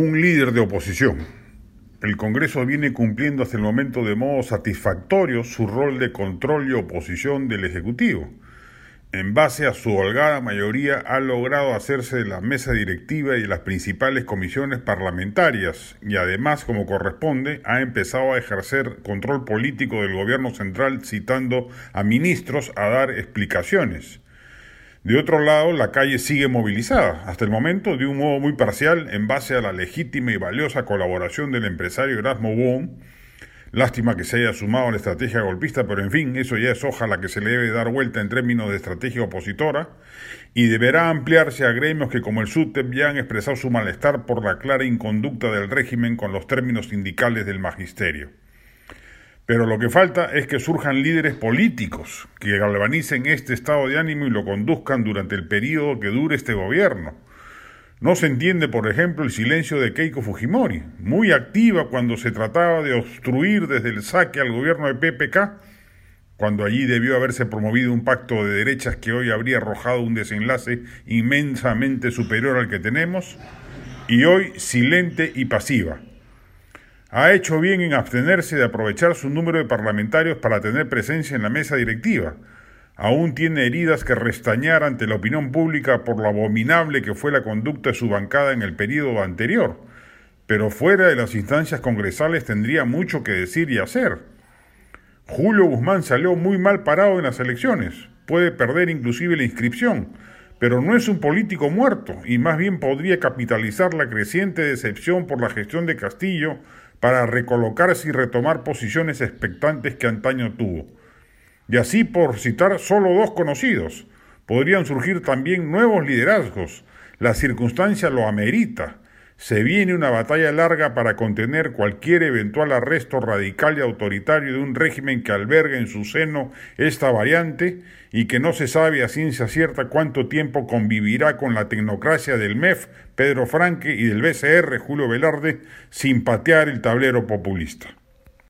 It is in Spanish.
un líder de oposición. El Congreso viene cumpliendo hasta el momento de modo satisfactorio su rol de control y oposición del Ejecutivo. En base a su holgada mayoría ha logrado hacerse de la mesa directiva y de las principales comisiones parlamentarias y además, como corresponde, ha empezado a ejercer control político del gobierno central citando a ministros a dar explicaciones. De otro lado, la calle sigue movilizada, hasta el momento de un modo muy parcial en base a la legítima y valiosa colaboración del empresario Erasmo Wong. Lástima que se haya sumado a la estrategia golpista, pero en fin, eso ya es hoja a la que se le debe dar vuelta en términos de estrategia opositora y deberá ampliarse a gremios que como el SUTEP ya han expresado su malestar por la clara inconducta del régimen con los términos sindicales del magisterio. Pero lo que falta es que surjan líderes políticos que galvanicen este estado de ánimo y lo conduzcan durante el periodo que dure este gobierno. No se entiende, por ejemplo, el silencio de Keiko Fujimori, muy activa cuando se trataba de obstruir desde el saque al gobierno de PPK, cuando allí debió haberse promovido un pacto de derechas que hoy habría arrojado un desenlace inmensamente superior al que tenemos, y hoy silente y pasiva ha hecho bien en abstenerse de aprovechar su número de parlamentarios para tener presencia en la mesa directiva. Aún tiene heridas que restañar ante la opinión pública por lo abominable que fue la conducta de su bancada en el periodo anterior. Pero fuera de las instancias congresales tendría mucho que decir y hacer. Julio Guzmán salió muy mal parado en las elecciones. Puede perder inclusive la inscripción pero no es un político muerto y más bien podría capitalizar la creciente decepción por la gestión de Castillo para recolocarse y retomar posiciones expectantes que antaño tuvo. Y así, por citar solo dos conocidos, podrían surgir también nuevos liderazgos. La circunstancia lo amerita. Se viene una batalla larga para contener cualquier eventual arresto radical y autoritario de un régimen que alberga en su seno esta variante y que no se sabe a ciencia cierta cuánto tiempo convivirá con la tecnocracia del MEF, Pedro Franque, y del BCR, Julio Velarde, sin patear el tablero populista.